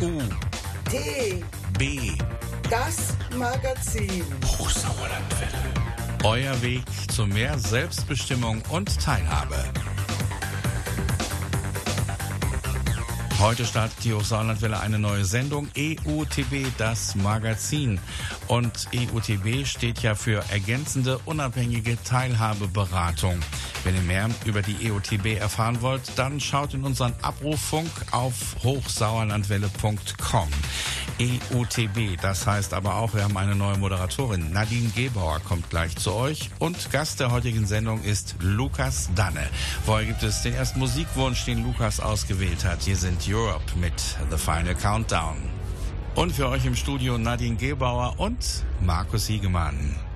U T. B Das Magazin. Hochsauerlandwelle. Euer Weg zu mehr Selbstbestimmung und Teilhabe. Heute startet die Hochsauerlandwelle eine neue Sendung, EUTB, das Magazin. Und EUTB steht ja für ergänzende, unabhängige Teilhabeberatung. Wenn ihr mehr über die EUTB erfahren wollt, dann schaut in unseren Abrufunk auf hochsauerlandwelle.com. EUTB, das heißt aber auch, wir haben eine neue Moderatorin. Nadine Gebauer kommt gleich zu euch. Und Gast der heutigen Sendung ist Lukas Danne. Vorher gibt es den ersten Musikwunsch, den Lukas ausgewählt hat. Hier sind Europe mit The Final Countdown. Und für euch im Studio Nadine Gebauer und Markus Hiegemann.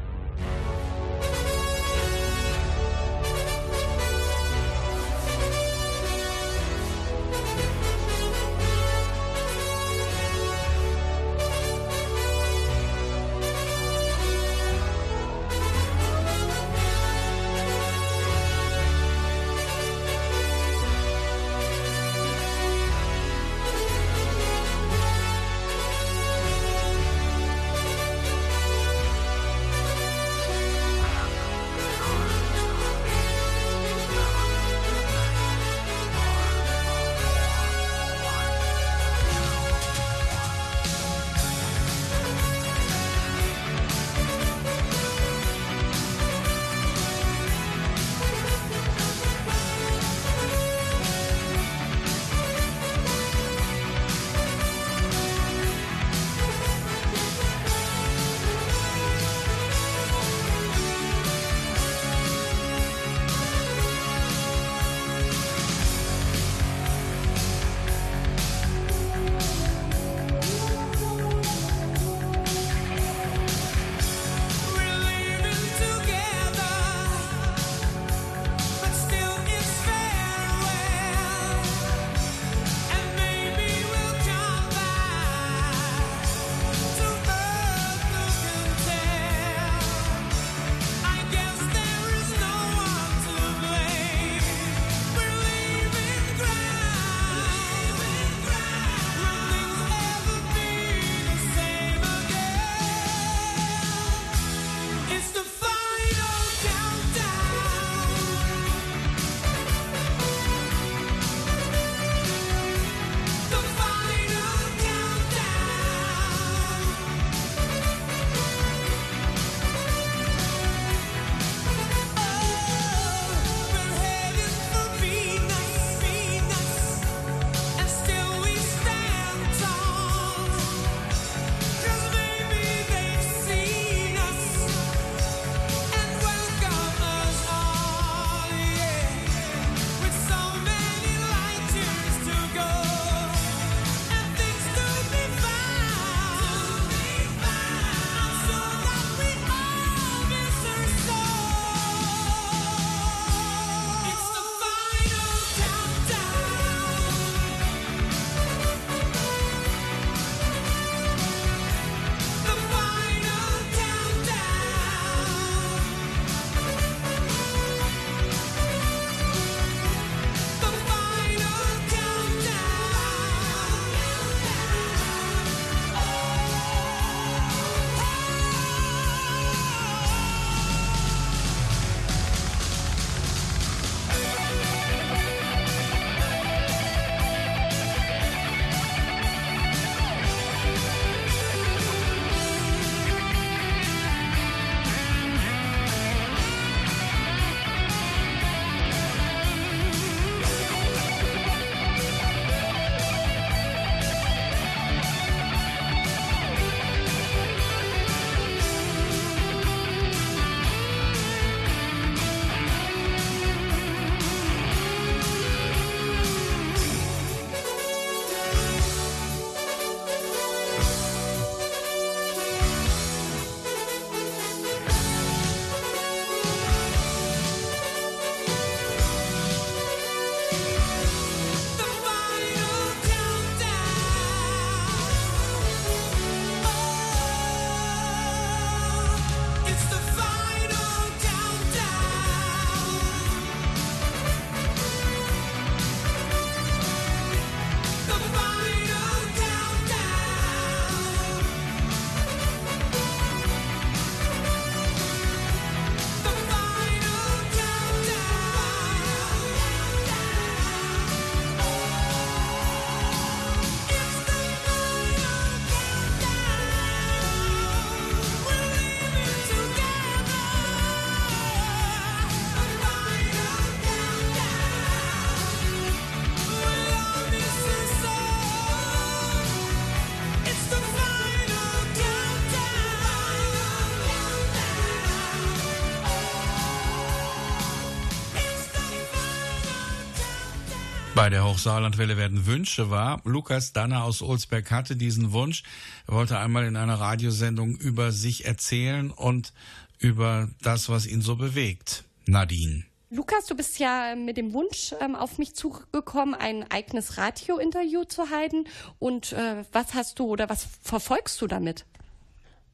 Bei der Hochsauerlandwelle werden Wünsche wahr. Lukas Danner aus Olsberg hatte diesen Wunsch. Er wollte einmal in einer Radiosendung über sich erzählen und über das, was ihn so bewegt. Nadine. Lukas, du bist ja mit dem Wunsch ähm, auf mich zugekommen, ein eigenes Radiointerview zu halten. Und äh, was hast du oder was verfolgst du damit?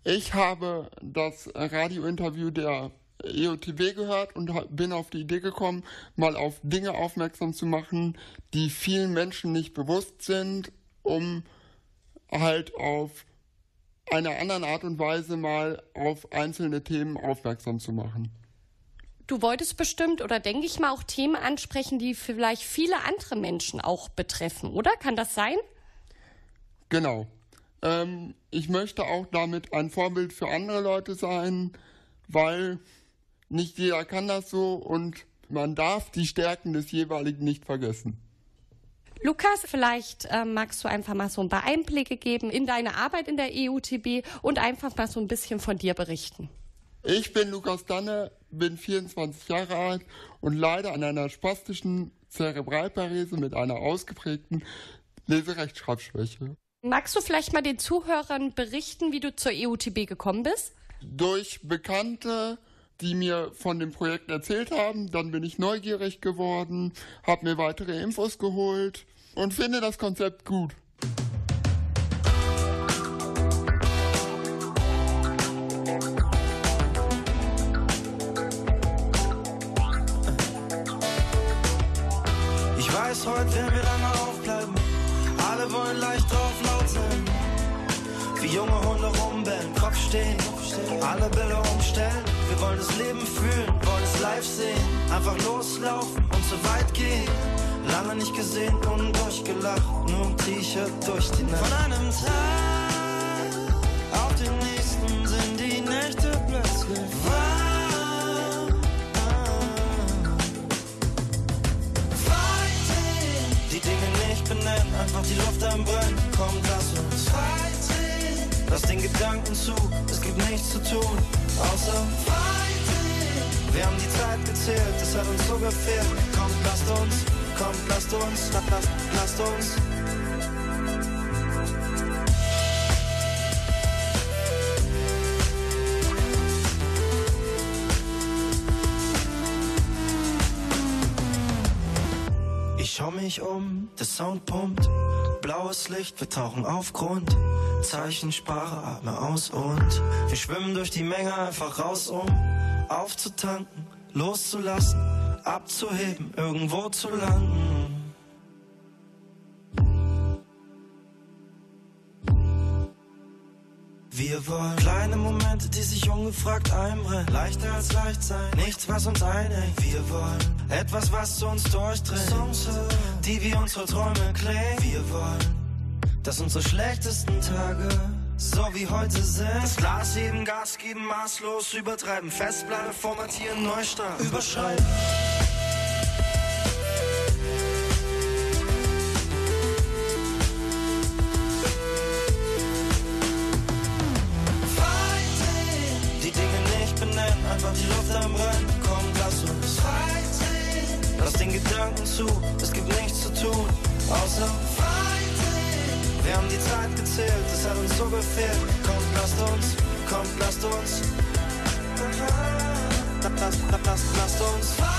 Ich habe das Radiointerview der EOTW gehört und bin auf die Idee gekommen, mal auf Dinge aufmerksam zu machen, die vielen Menschen nicht bewusst sind, um halt auf einer anderen Art und Weise mal auf einzelne Themen aufmerksam zu machen. Du wolltest bestimmt oder denke ich mal auch Themen ansprechen, die vielleicht viele andere Menschen auch betreffen, oder? Kann das sein? Genau. Ähm, ich möchte auch damit ein Vorbild für andere Leute sein, weil nicht jeder kann das so und man darf die Stärken des jeweiligen nicht vergessen. Lukas, vielleicht äh, magst du einfach mal so ein paar Einblicke geben in deine Arbeit in der EUTB und einfach mal so ein bisschen von dir berichten. Ich bin Lukas Danne, bin 24 Jahre alt und leide an einer spastischen Zerebralparese mit einer ausgeprägten Leserechtschreibschwäche. Magst du vielleicht mal den Zuhörern berichten, wie du zur EUTB gekommen bist? Durch Bekannte, die mir von dem Projekt erzählt haben. Dann bin ich neugierig geworden, habe mir weitere Infos geholt und finde das Konzept gut. Ich weiß, heute werden wir lange aufbleiben. Alle wollen leicht drauf laut sein. Wie junge Hunde rumbellen, Kopf stehen, alle Bilder umstellen wollen das Leben fühlen, wollen es live sehen. Einfach loslaufen und so weit gehen. Lange nicht gesehen und durchgelacht, nur im T-Shirt durch die Nacht. Von einem Tag auf den nächsten sind die Nächte plötzlich. Fighting. Die Dinge nicht benennen, einfach die Luft am Brennen. Komm, lass uns. Lass den Gedanken zu, es gibt nichts zu tun außer Fighting. Wir haben die Zeit gezählt, es hat uns so gefehlt. Kommt, lasst uns, kommt, lasst uns, lasst, lasst uns. Ich schau mich um, der Sound pumpt. Blaues Licht, wir tauchen auf Grund. Zeichensprache, atme aus und wir schwimmen durch die Menge einfach raus, um aufzutanken, loszulassen, abzuheben, irgendwo zu landen. Wir wollen kleine Momente, die sich ungefragt einbrennen. Leichter als leicht sein, nichts, was uns einhängt. Wir wollen etwas, was zu uns durchdringt. Songs, die wie unsere Träume klingen. Wir wollen dass unsere schlechtesten Tage so wie heute sind. Das Glas heben, Gas geben, maßlos übertreiben, Festplatte formatieren, Neustart, überschreiben. Die Dinge nicht benennen, einfach die Luft am Brennen. Komm, lass uns Fighting. Lass den Gedanken zu, es gibt nichts zu tun, außer die Zeit gezählt, es hat uns so gefehlt. Kommt, lasst uns, kommt, lasst uns. Lasst, lasst, lasst uns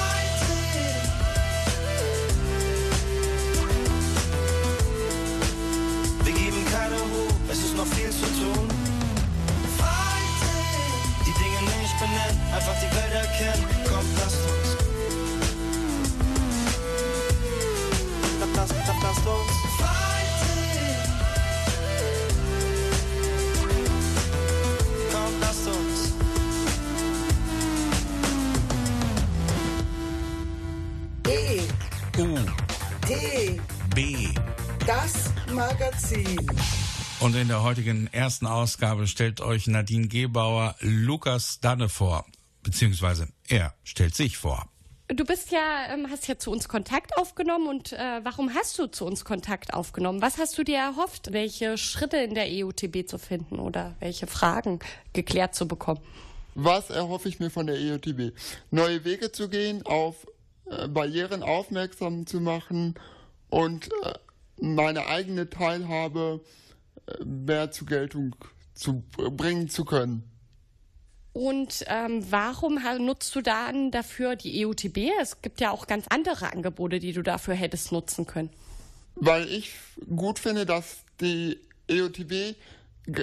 Und in der heutigen ersten Ausgabe stellt euch Nadine Gebauer Lukas Danne vor. Beziehungsweise er stellt sich vor. Du bist ja, ähm, hast ja zu uns Kontakt aufgenommen und äh, warum hast du zu uns Kontakt aufgenommen? Was hast du dir erhofft, welche Schritte in der EUTB zu finden oder welche Fragen geklärt zu bekommen? Was erhoffe ich mir von der EUTB? Neue Wege zu gehen, auf äh, Barrieren aufmerksam zu machen und äh, meine eigene Teilhabe äh, mehr zur Geltung zu bringen zu können. Und ähm, warum nutzt du dann dafür die EUTB? Es gibt ja auch ganz andere Angebote, die du dafür hättest nutzen können. Weil ich gut finde, dass die EUTB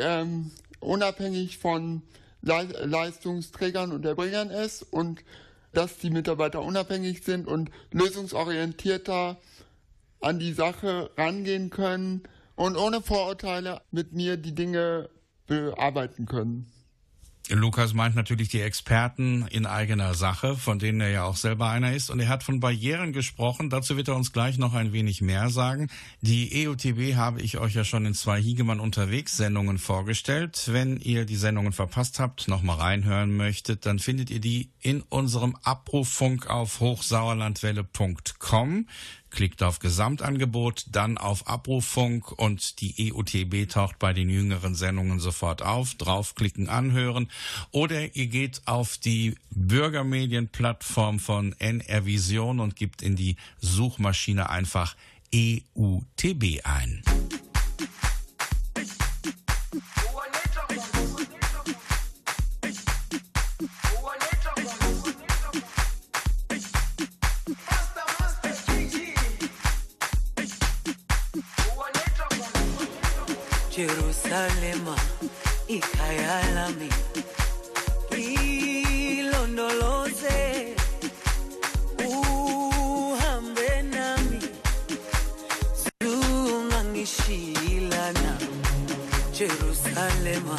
ähm, unabhängig von Le Leistungsträgern und Erbringern ist und dass die Mitarbeiter unabhängig sind und lösungsorientierter an die Sache rangehen können und ohne Vorurteile mit mir die Dinge bearbeiten können. Lukas meint natürlich die Experten in eigener Sache, von denen er ja auch selber einer ist. Und er hat von Barrieren gesprochen. Dazu wird er uns gleich noch ein wenig mehr sagen. Die EUTB habe ich euch ja schon in zwei Hiegemann unterwegs Sendungen vorgestellt. Wenn ihr die Sendungen verpasst habt, nochmal reinhören möchtet, dann findet ihr die in unserem Abrufunk auf hochsauerlandwelle.com klickt auf Gesamtangebot, dann auf Abruffunk und die EUTB taucht bei den jüngeren Sendungen sofort auf. Draufklicken, anhören. Oder ihr geht auf die Bürgermedienplattform von NR Vision und gibt in die Suchmaschine einfach EUTB ein. Jerusalema ikhaya lami ilondoloze uhambe nami zungangishilana Jerusalema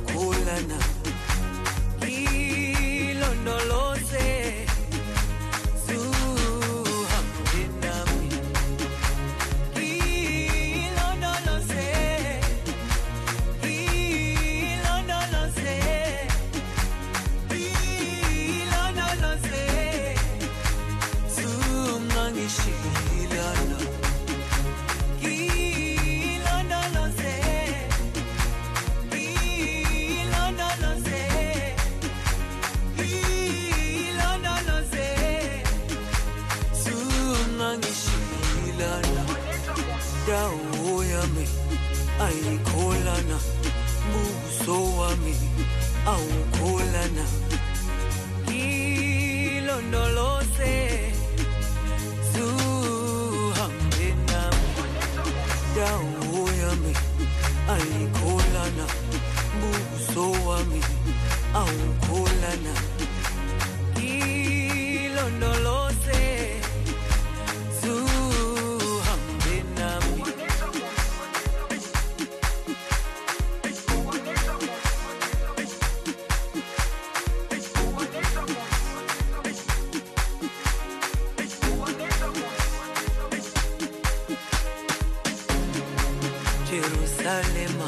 slowly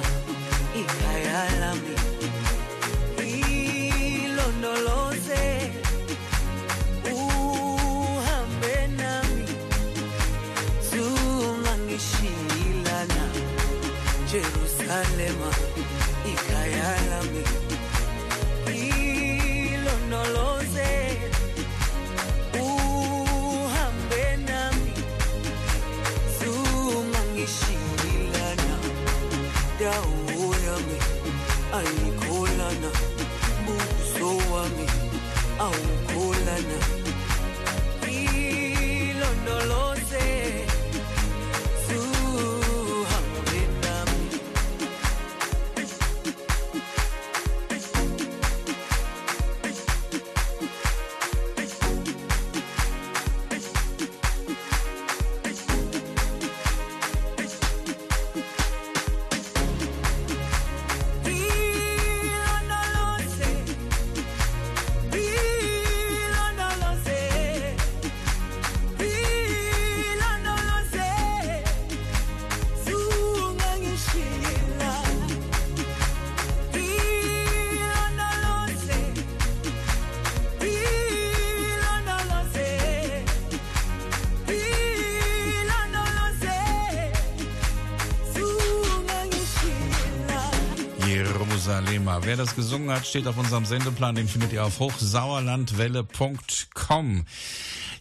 Jerusalema. Wer das gesungen hat, steht auf unserem Sendeplan. Den findet ihr auf hochsauerlandwelle.com.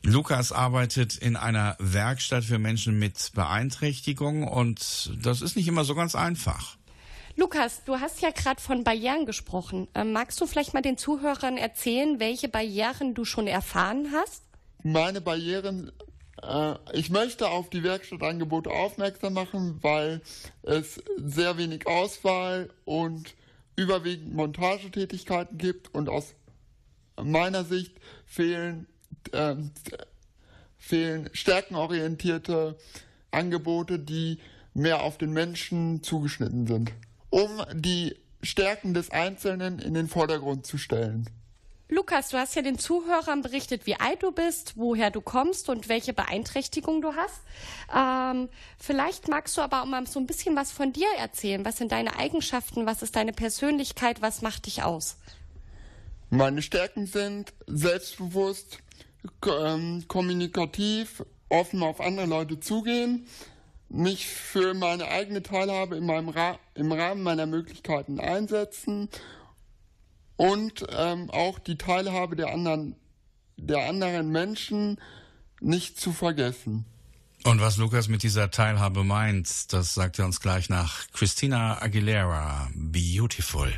Lukas arbeitet in einer Werkstatt für Menschen mit Beeinträchtigung und das ist nicht immer so ganz einfach. Lukas, du hast ja gerade von Barrieren gesprochen. Ähm, magst du vielleicht mal den Zuhörern erzählen, welche Barrieren du schon erfahren hast? Meine Barrieren, äh, ich möchte auf die Werkstattangebote aufmerksam machen, weil es sehr wenig Auswahl und überwiegend Montagetätigkeiten gibt und aus meiner Sicht fehlen, äh, fehlen stärkenorientierte Angebote, die mehr auf den Menschen zugeschnitten sind um die Stärken des Einzelnen in den Vordergrund zu stellen. Lukas, du hast ja den Zuhörern berichtet, wie alt du bist, woher du kommst und welche Beeinträchtigung du hast. Ähm, vielleicht magst du aber auch mal so ein bisschen was von dir erzählen. Was sind deine Eigenschaften? Was ist deine Persönlichkeit? Was macht dich aus? Meine Stärken sind selbstbewusst, ähm, kommunikativ, offen auf andere Leute zugehen, mich für meine eigene Teilhabe in meinem Ra im Rahmen meiner Möglichkeiten einsetzen und ähm, auch die Teilhabe der anderen, der anderen Menschen nicht zu vergessen. Und was Lukas mit dieser Teilhabe meint, das sagt er uns gleich nach Christina Aguilera, Beautiful.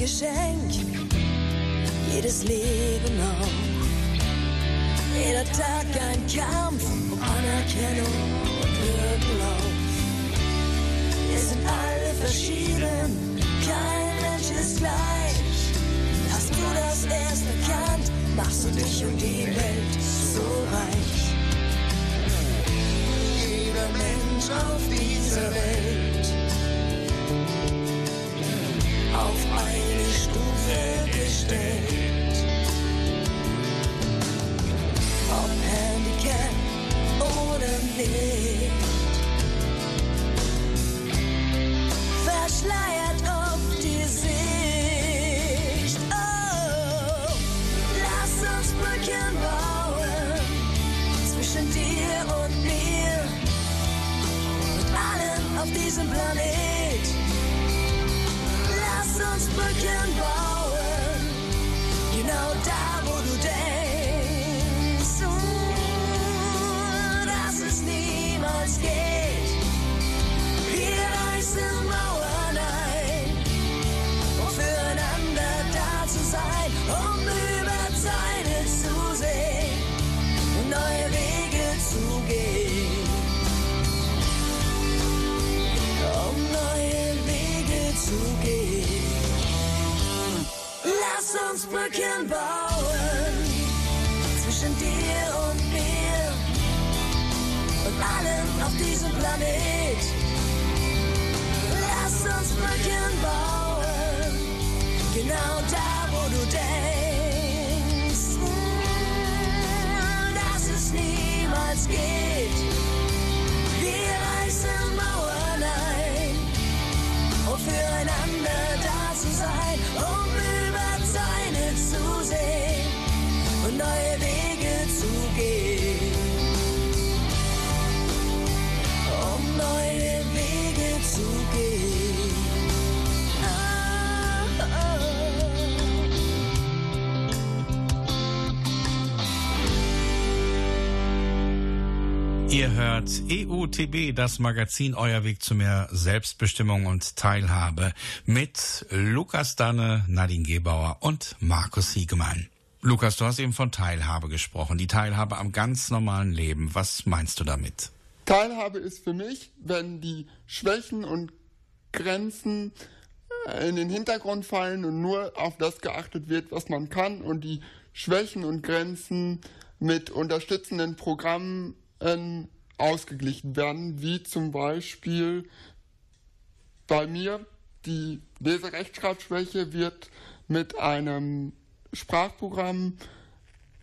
sangue cheio. hört EUTB, das Magazin Euer Weg zu mehr Selbstbestimmung und Teilhabe mit Lukas Danne, Nadine Gebauer und Markus Siegemann. Lukas, du hast eben von Teilhabe gesprochen, die Teilhabe am ganz normalen Leben. Was meinst du damit? Teilhabe ist für mich, wenn die Schwächen und Grenzen äh, in den Hintergrund fallen und nur auf das geachtet wird, was man kann und die Schwächen und Grenzen mit unterstützenden Programmen ähm, ausgeglichen werden, wie zum Beispiel bei mir die Leserechtschreibschwäche wird mit einem Sprachprogramm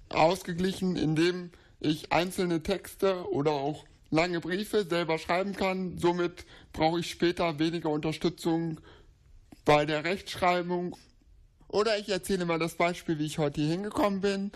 ausgeglichen, indem ich einzelne Texte oder auch lange Briefe selber schreiben kann. Somit brauche ich später weniger Unterstützung bei der Rechtschreibung. Oder ich erzähle mal das Beispiel, wie ich heute hier hingekommen bin.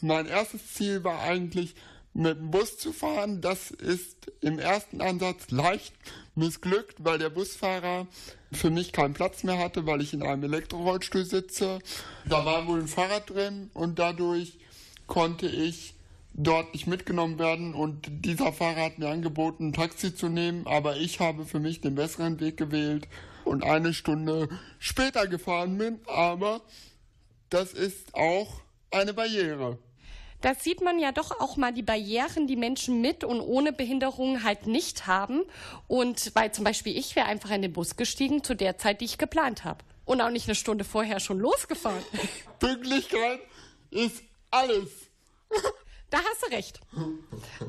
Mein erstes Ziel war eigentlich, mit dem Bus zu fahren. Das ist im ersten Ansatz leicht missglückt, weil der Busfahrer für mich keinen Platz mehr hatte, weil ich in einem Elektrorollstuhl sitze. Da war wohl ein Fahrrad drin und dadurch konnte ich dort nicht mitgenommen werden und dieser Fahrer hat mir angeboten, ein Taxi zu nehmen, aber ich habe für mich den besseren Weg gewählt und eine Stunde später gefahren bin, aber das ist auch eine Barriere. Das sieht man ja doch auch mal die Barrieren, die Menschen mit und ohne Behinderung halt nicht haben. Und weil zum Beispiel ich wäre einfach in den Bus gestiegen zu der Zeit, die ich geplant habe. Und auch nicht eine Stunde vorher schon losgefahren. Pünktlichkeit ist alles. Da hast du recht.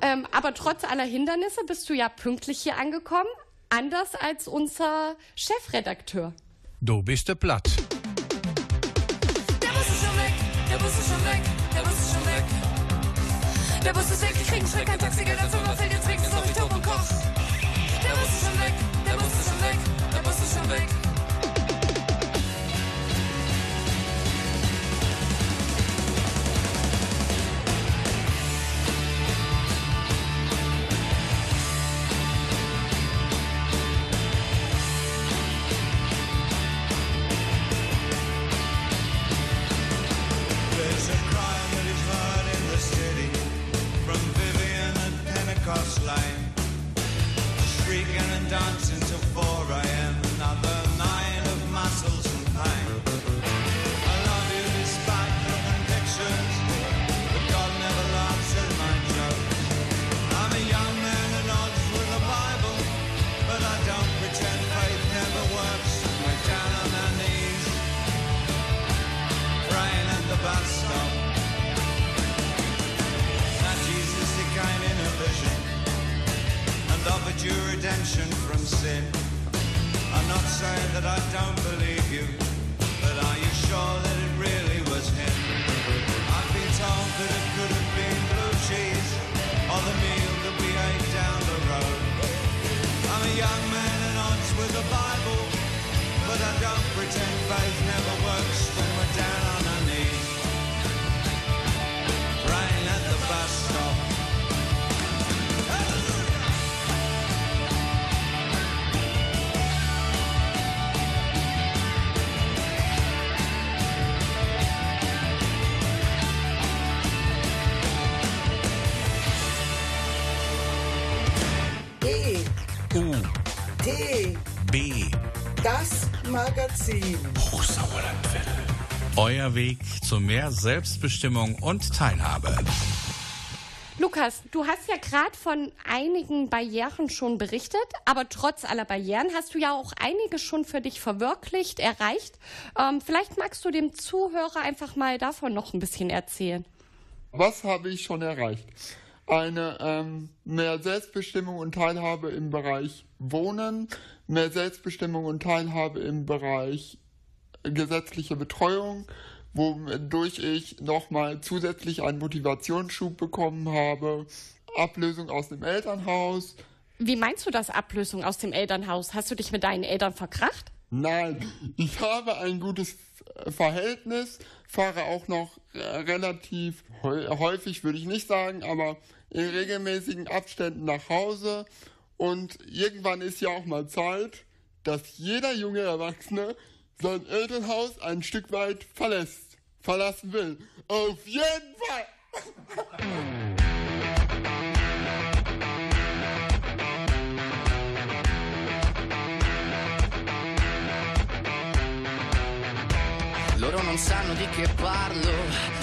ähm, aber trotz aller Hindernisse bist du ja pünktlich hier angekommen, anders als unser Chefredakteur. Du bist der Platt. Der Bus ist weg, ich krieg einen kein Taxigeld, der Firma fällt jetzt weg, auf ich tot und koch. Der Bus ist schon weg, der Bus ist schon weg, der Bus ist schon weg. Now Jesus, in a vision and offered you redemption from sin. I'm not saying that I don't believe you, but are you sure that it really was him? I've been told that Magazin. Hochsauerlandwelle. Euer Weg zu mehr Selbstbestimmung und Teilhabe. Lukas, du hast ja gerade von einigen Barrieren schon berichtet, aber trotz aller Barrieren hast du ja auch einige schon für dich verwirklicht, erreicht. Ähm, vielleicht magst du dem Zuhörer einfach mal davon noch ein bisschen erzählen. Was habe ich schon erreicht? Eine ähm, mehr Selbstbestimmung und Teilhabe im Bereich Wohnen, mehr Selbstbestimmung und Teilhabe im Bereich gesetzliche Betreuung, wodurch ich nochmal zusätzlich einen Motivationsschub bekommen habe, Ablösung aus dem Elternhaus. Wie meinst du das Ablösung aus dem Elternhaus? Hast du dich mit deinen Eltern verkracht? Nein, ich habe ein gutes Verhältnis, fahre auch noch äh, relativ häu- häufig, würde ich nicht sagen, aber in regelmäßigen Abständen nach Hause. Und irgendwann ist ja auch mal Zeit, dass jeder junge Erwachsene sein Elternhaus ein Stück weit verlässt, verlassen will. Auf jeden Fall! Loro non sanno di che parlo,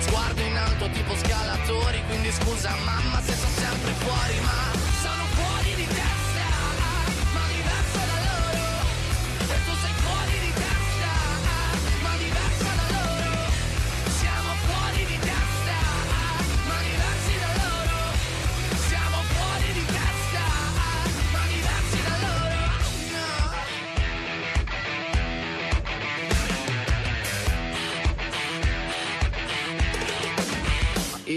sguardo in alto tipo scalatori, quindi scusa mamma se sono sempre fuori, ma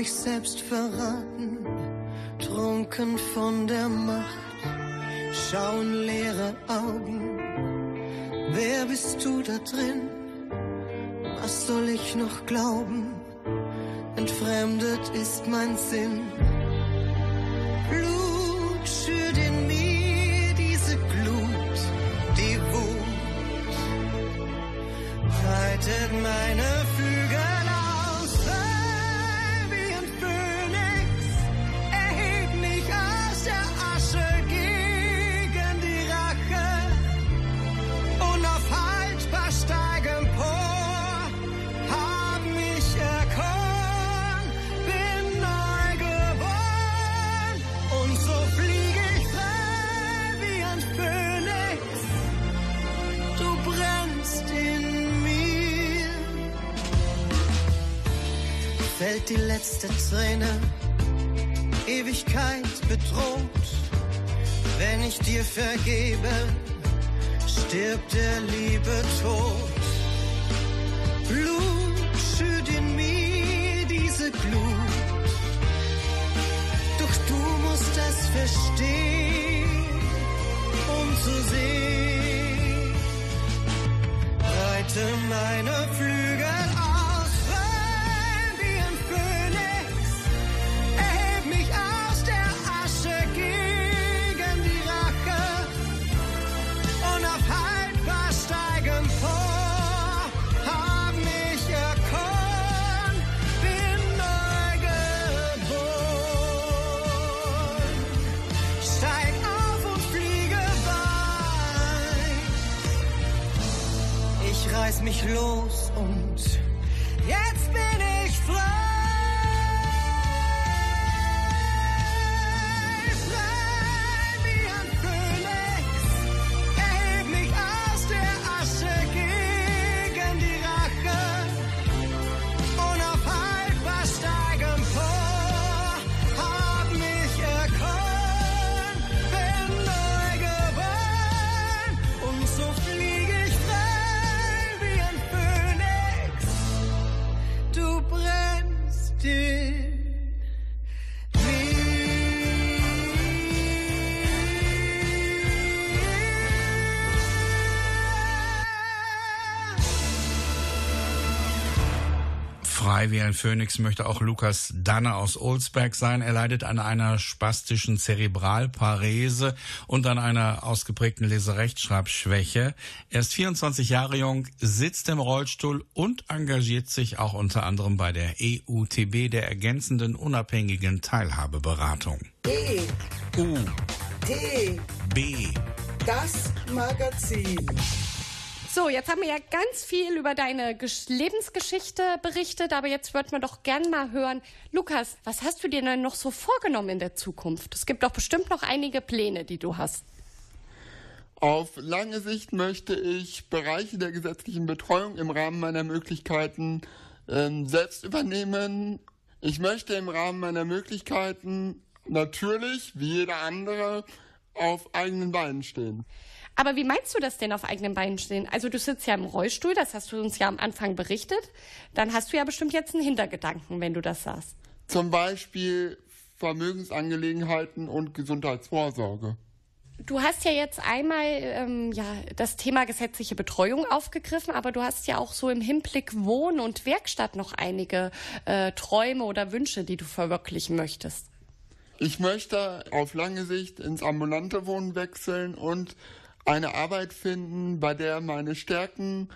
mich selbst verraten, trunken von der Macht, schauen leere Augen. Wer bist du da drin? Was soll ich noch glauben? Entfremdet ist mein Sinn. fällt die letzte Träne. Ewigkeit bedroht. Wenn ich dir vergebe, stirbt der Liebe tot. Blut schürt in mir diese Glut. Doch du musst es verstehen, um zu sehen. Breite meine Flügel Frei wie ein Phönix möchte auch Lukas Danne aus Olsberg sein. Er leidet an einer spastischen Zerebralparese und an einer ausgeprägten Leserechtschreibschwäche. Er ist 24 Jahre jung, sitzt im Rollstuhl und engagiert sich auch unter anderem bei der EUTB, der ergänzenden unabhängigen Teilhabeberatung. E. U. T. B. Das Magazin. So, jetzt haben wir ja ganz viel über deine Gesch Lebensgeschichte berichtet, aber jetzt würden wir doch gern mal hören, Lukas, was hast du dir denn noch so vorgenommen in der Zukunft? Es gibt doch bestimmt noch einige Pläne, die du hast. Auf lange Sicht möchte ich Bereiche der gesetzlichen Betreuung im Rahmen meiner Möglichkeiten ähm, selbst übernehmen. Ich möchte im Rahmen meiner Möglichkeiten natürlich, wie jeder andere, auf eigenen Beinen stehen. Aber wie meinst du das denn auf eigenen Beinen stehen? Also du sitzt ja im Rollstuhl, das hast du uns ja am Anfang berichtet. Dann hast du ja bestimmt jetzt einen Hintergedanken, wenn du das sagst. Zum Beispiel Vermögensangelegenheiten und Gesundheitsvorsorge. Du hast ja jetzt einmal ähm, ja, das Thema gesetzliche Betreuung aufgegriffen, aber du hast ja auch so im Hinblick Wohn- und Werkstatt noch einige äh, Träume oder Wünsche, die du verwirklichen möchtest. Ich möchte auf lange Sicht ins ambulante Wohnen wechseln und eine Arbeit finden, bei der meine Stärken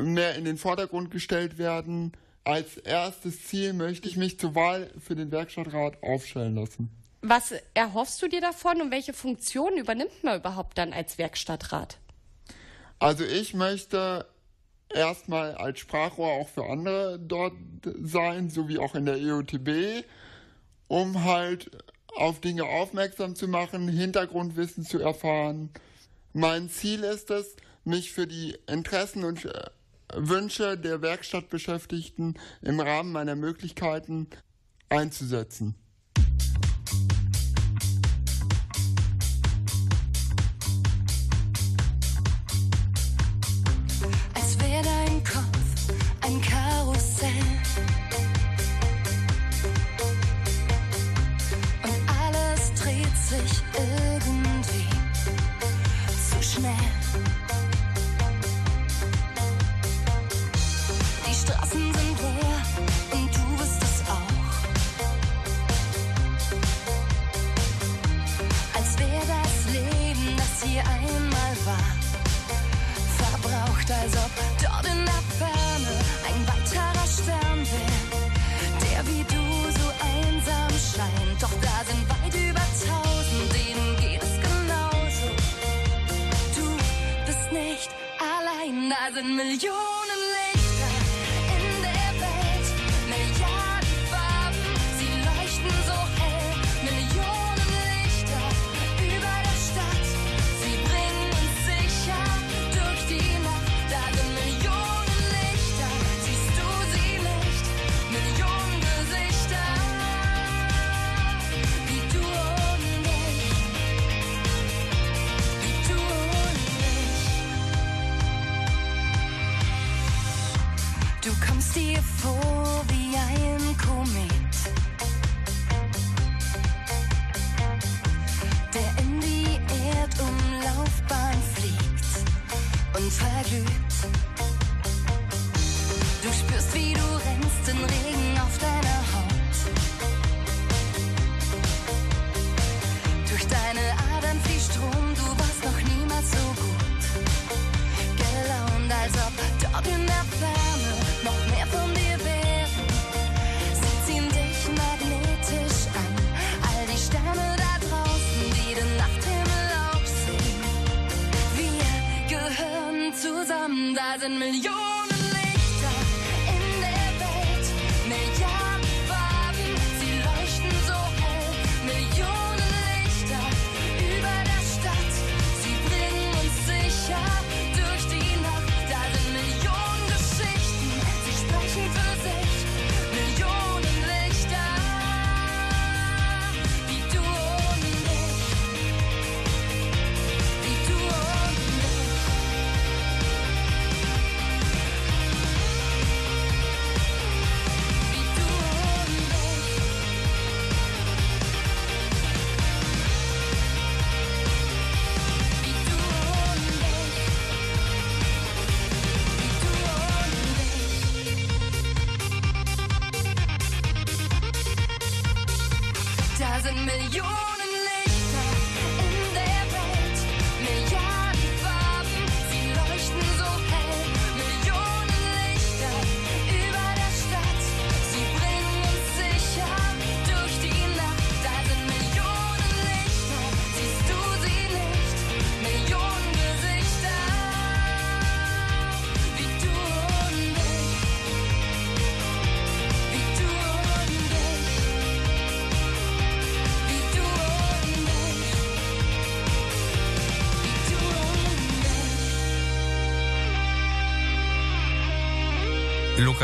mehr in den Vordergrund gestellt werden. Als erstes Ziel möchte ich mich zur Wahl für den Werkstattrat aufstellen lassen. Was erhoffst du dir davon und welche Funktion übernimmt man überhaupt dann als Werkstattrat? Also ich möchte erstmal als Sprachrohr auch für andere dort sein, sowie auch in der EOTB, um halt auf Dinge aufmerksam zu machen, Hintergrundwissen zu erfahren. Mein Ziel ist es, mich für die Interessen und äh, Wünsche der Werkstattbeschäftigten im Rahmen meiner Möglichkeiten einzusetzen.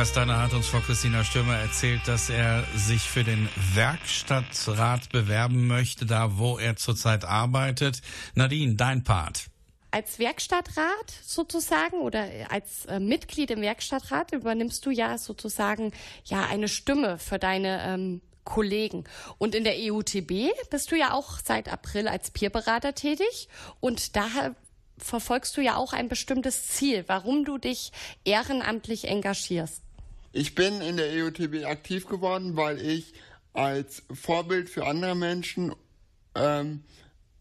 Lukas Danner hat uns vor Christina Stürmer erzählt, dass er sich für den Werkstattrat bewerben möchte, da wo er zurzeit arbeitet. Nadine, dein Part. Als Werkstattrat sozusagen oder als äh, Mitglied im Werkstattrat übernimmst du ja sozusagen ja eine Stimme für deine ähm, Kollegen. Und in der EUTB bist du ja auch seit April als Peerberater tätig und da verfolgst du ja auch ein bestimmtes Ziel, warum du dich ehrenamtlich engagierst. Ich bin in der EOTB aktiv geworden, weil ich als Vorbild für andere Menschen ähm,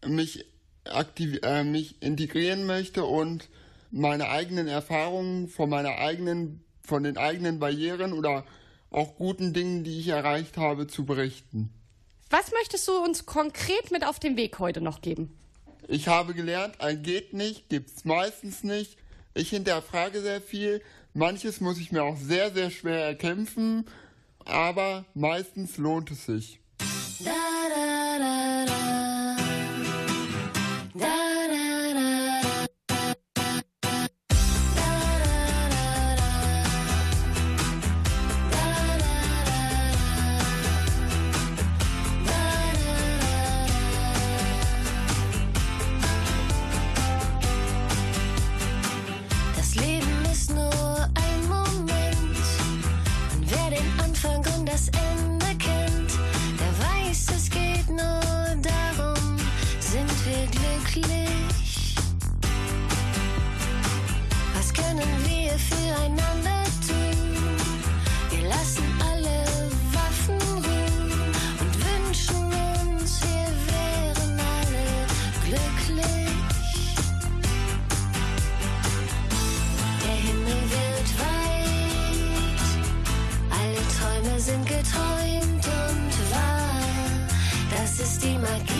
mich, aktiv, äh, mich integrieren möchte und meine eigenen Erfahrungen von meiner eigenen, von den eigenen Barrieren oder auch guten Dingen, die ich erreicht habe, zu berichten. Was möchtest du uns konkret mit auf den Weg heute noch geben? Ich habe gelernt, ein geht nicht, gibt's meistens nicht. Ich hinterfrage sehr viel. Manches muss ich mir auch sehr, sehr schwer erkämpfen, aber meistens lohnt es sich. Da, da, da, see my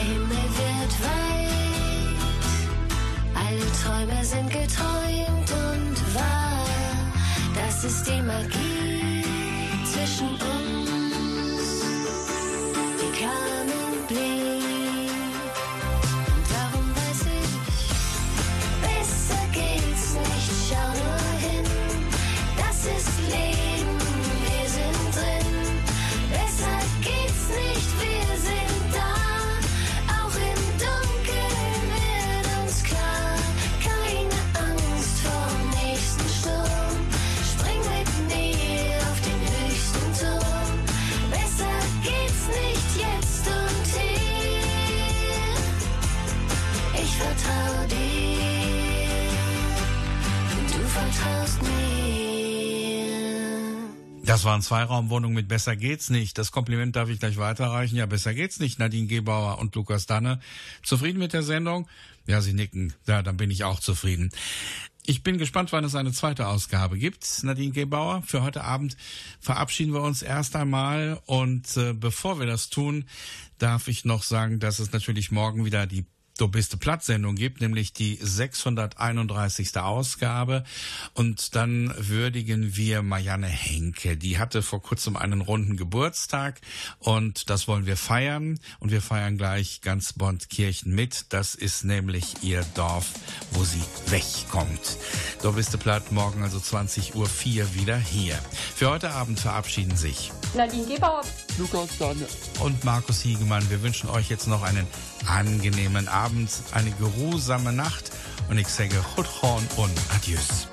Himmel wird weit, alle Träume sind geträumt und wahr. Das ist die Magie zwischen uns. Das waren Zweiraumwohnungen mit Besser geht's nicht. Das Kompliment darf ich gleich weiterreichen. Ja, besser geht's nicht. Nadine Gebauer und Lukas Danne. Zufrieden mit der Sendung? Ja, Sie nicken. Ja, dann bin ich auch zufrieden. Ich bin gespannt, wann es eine zweite Ausgabe gibt. Nadine Gebauer, für heute Abend verabschieden wir uns erst einmal. Und äh, bevor wir das tun, darf ich noch sagen, dass es natürlich morgen wieder die Du bist Platt-Sendung gibt, nämlich die 631. Ausgabe. Und dann würdigen wir Marianne Henke. Die hatte vor kurzem einen runden Geburtstag und das wollen wir feiern. Und wir feiern gleich ganz Bondkirchen mit. Das ist nämlich ihr Dorf, wo sie wegkommt. Du bist Platt, morgen also 20.04 Uhr wieder hier. Für heute Abend verabschieden sich Nadine Gebauer. Lukas Danne. und Markus Hiegemann. Wir wünschen euch jetzt noch einen angenehmen Abend, eine geruhsame Nacht und ich sage Chutchorn und strangers.